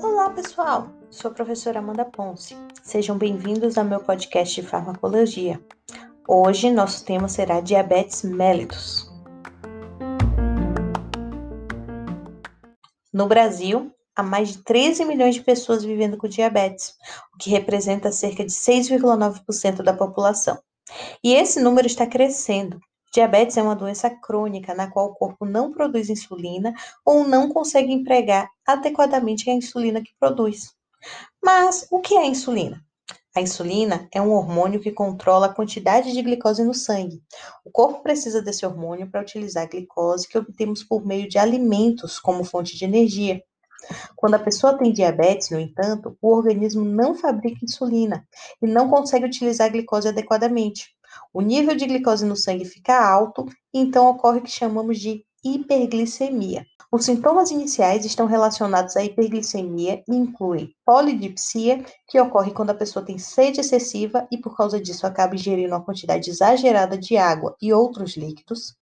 Olá, pessoal! Sou a professora Amanda Ponce. Sejam bem-vindos ao meu podcast de farmacologia. Hoje, nosso tema será diabetes mellitus. No Brasil, há mais de 13 milhões de pessoas vivendo com diabetes, o que representa cerca de 6,9% da população. E esse número está crescendo. Diabetes é uma doença crônica na qual o corpo não produz insulina ou não consegue empregar adequadamente a insulina que produz. Mas o que é a insulina? A insulina é um hormônio que controla a quantidade de glicose no sangue. O corpo precisa desse hormônio para utilizar a glicose que obtemos por meio de alimentos como fonte de energia. Quando a pessoa tem diabetes, no entanto, o organismo não fabrica insulina e não consegue utilizar a glicose adequadamente. O nível de glicose no sangue fica alto então ocorre o que chamamos de hiperglicemia. Os sintomas iniciais estão relacionados à hiperglicemia e incluem polidipsia, que ocorre quando a pessoa tem sede excessiva e por causa disso acaba ingerindo uma quantidade exagerada de água e outros líquidos.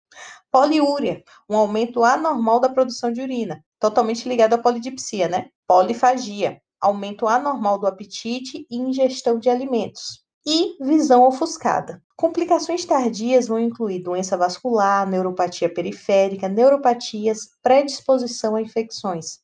Poliúria, um aumento anormal da produção de urina, totalmente ligado à polidipsia, né? Polifagia, aumento anormal do apetite e ingestão de alimentos. E visão ofuscada. Complicações tardias vão incluir doença vascular, neuropatia periférica, neuropatias, predisposição a infecções.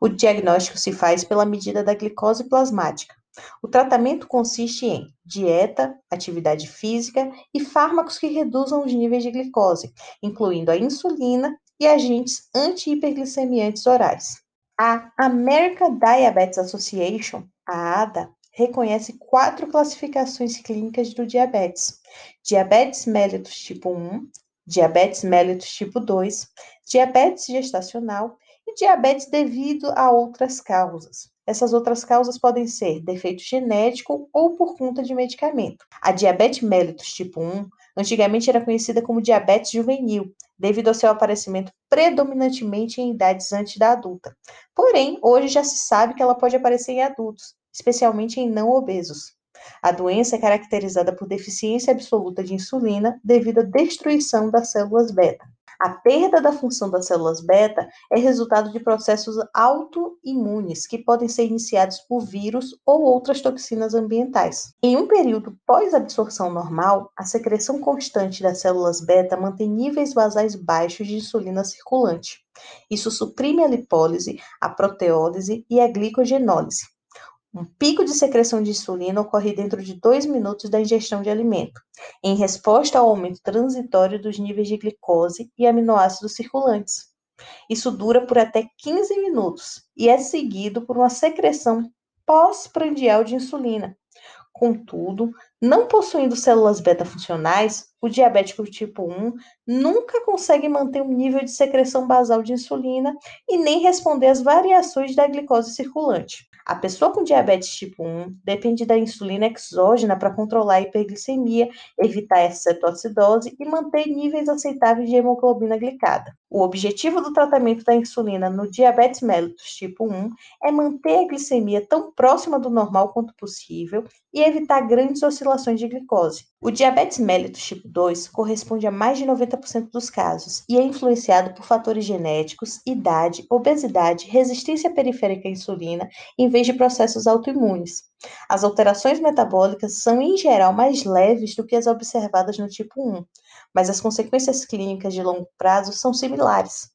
O diagnóstico se faz pela medida da glicose plasmática. O tratamento consiste em dieta, atividade física e fármacos que reduzam os níveis de glicose, incluindo a insulina e agentes anti-hiperglicemiantes orais. A American Diabetes Association, a ADA, reconhece quatro classificações clínicas do diabetes: diabetes mellitus tipo 1, diabetes mellitus tipo 2, diabetes gestacional e diabetes devido a outras causas. Essas outras causas podem ser defeito genético ou por conta de medicamento. A diabetes mellitus tipo 1 antigamente era conhecida como diabetes juvenil, devido ao seu aparecimento predominantemente em idades antes da adulta. Porém, hoje já se sabe que ela pode aparecer em adultos, especialmente em não obesos. A doença é caracterizada por deficiência absoluta de insulina devido à destruição das células beta. A perda da função das células beta é resultado de processos autoimunes que podem ser iniciados por vírus ou outras toxinas ambientais. Em um período pós-absorção normal, a secreção constante das células beta mantém níveis basais baixos de insulina circulante. Isso suprime a lipólise, a proteólise e a glicogenólise. Um pico de secreção de insulina ocorre dentro de dois minutos da ingestão de alimento, em resposta ao aumento transitório dos níveis de glicose e aminoácidos circulantes. Isso dura por até 15 minutos e é seguido por uma secreção pós-prandial de insulina. Contudo, não possuindo células beta funcionais, o diabético tipo 1 nunca consegue manter um nível de secreção basal de insulina e nem responder às variações da glicose circulante. A pessoa com diabetes tipo 1 depende da insulina exógena para controlar a hiperglicemia, evitar a cetoacidose e manter níveis aceitáveis de hemoglobina glicada. O objetivo do tratamento da insulina no diabetes mellitus tipo 1 é manter a glicemia tão próxima do normal quanto possível e evitar grandes oscilações de glicose. O diabetes mellitus tipo 2 corresponde a mais de 90% dos casos e é influenciado por fatores genéticos, idade, obesidade, resistência periférica à insulina, em vez de processos autoimunes. As alterações metabólicas são, em geral, mais leves do que as observadas no tipo 1, mas as consequências clínicas de longo prazo são similares.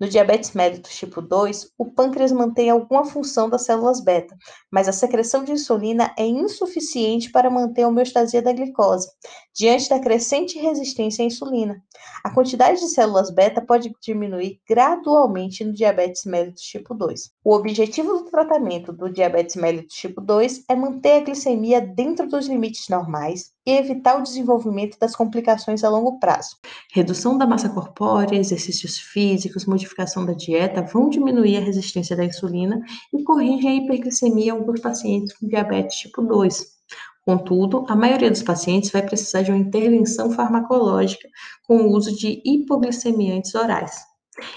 No diabetes mellitus tipo 2, o pâncreas mantém alguma função das células beta, mas a secreção de insulina é insuficiente para manter a homeostasia da glicose, diante da crescente resistência à insulina. A quantidade de células beta pode diminuir gradualmente no diabetes mellitus tipo 2. O objetivo do tratamento do diabetes mellitus tipo 2 é manter a glicemia dentro dos limites normais e evitar o desenvolvimento das complicações a longo prazo. Redução da massa corpórea, exercícios físicos, modificação da dieta vão diminuir a resistência da insulina e corrigem a hiperglicemia em alguns pacientes com diabetes tipo 2. Contudo, a maioria dos pacientes vai precisar de uma intervenção farmacológica com o uso de hipoglicemiantes orais.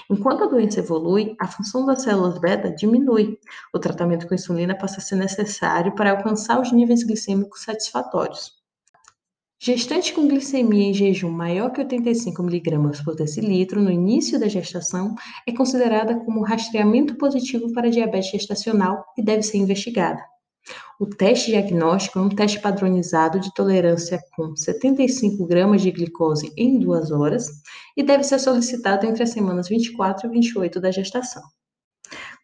Enquanto a doença evolui, a função das células beta diminui. O tratamento com insulina passa a ser necessário para alcançar os níveis glicêmicos satisfatórios. Gestante com glicemia em jejum maior que 85 mg por decilitro no início da gestação é considerada como rastreamento positivo para diabetes gestacional e deve ser investigada. O teste diagnóstico é um teste padronizado de tolerância com 75 gramas de glicose em duas horas e deve ser solicitado entre as semanas 24 e 28 da gestação.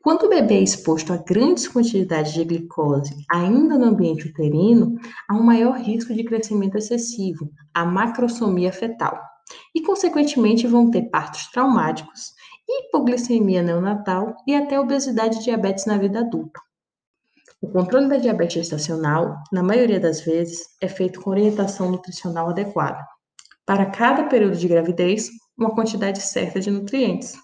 Quando o bebê é exposto a grandes quantidades de glicose ainda no ambiente uterino, há um maior risco de crescimento excessivo, a macrosomia fetal, e consequentemente vão ter partos traumáticos, hipoglicemia neonatal e até obesidade e diabetes na vida adulta. O controle da diabetes gestacional, na maioria das vezes, é feito com orientação nutricional adequada. Para cada período de gravidez, uma quantidade certa de nutrientes.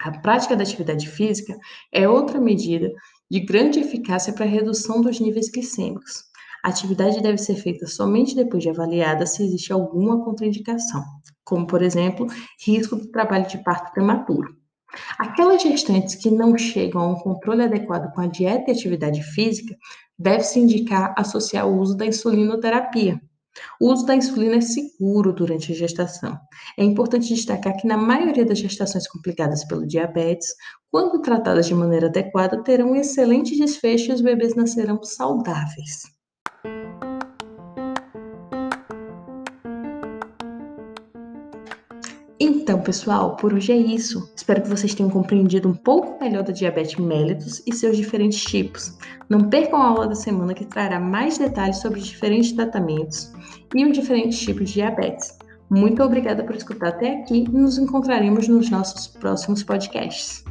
A prática da atividade física é outra medida de grande eficácia para a redução dos níveis glicêmicos. A atividade deve ser feita somente depois de avaliada se existe alguma contraindicação, como, por exemplo, risco do trabalho de parto prematuro. Aquelas gestantes que não chegam a um controle adequado com a dieta e atividade física, deve-se indicar associar o uso da insulinoterapia, o uso da insulina é seguro durante a gestação. É importante destacar que, na maioria das gestações complicadas pelo diabetes, quando tratadas de maneira adequada, terão um excelente desfecho e os bebês nascerão saudáveis. Então, pessoal, por hoje é isso. Espero que vocês tenham compreendido um pouco melhor da diabetes mellitus e seus diferentes tipos. Não percam a aula da semana que trará mais detalhes sobre os diferentes tratamentos e os diferentes tipos de diabetes. Muito obrigada por escutar até aqui e nos encontraremos nos nossos próximos podcasts.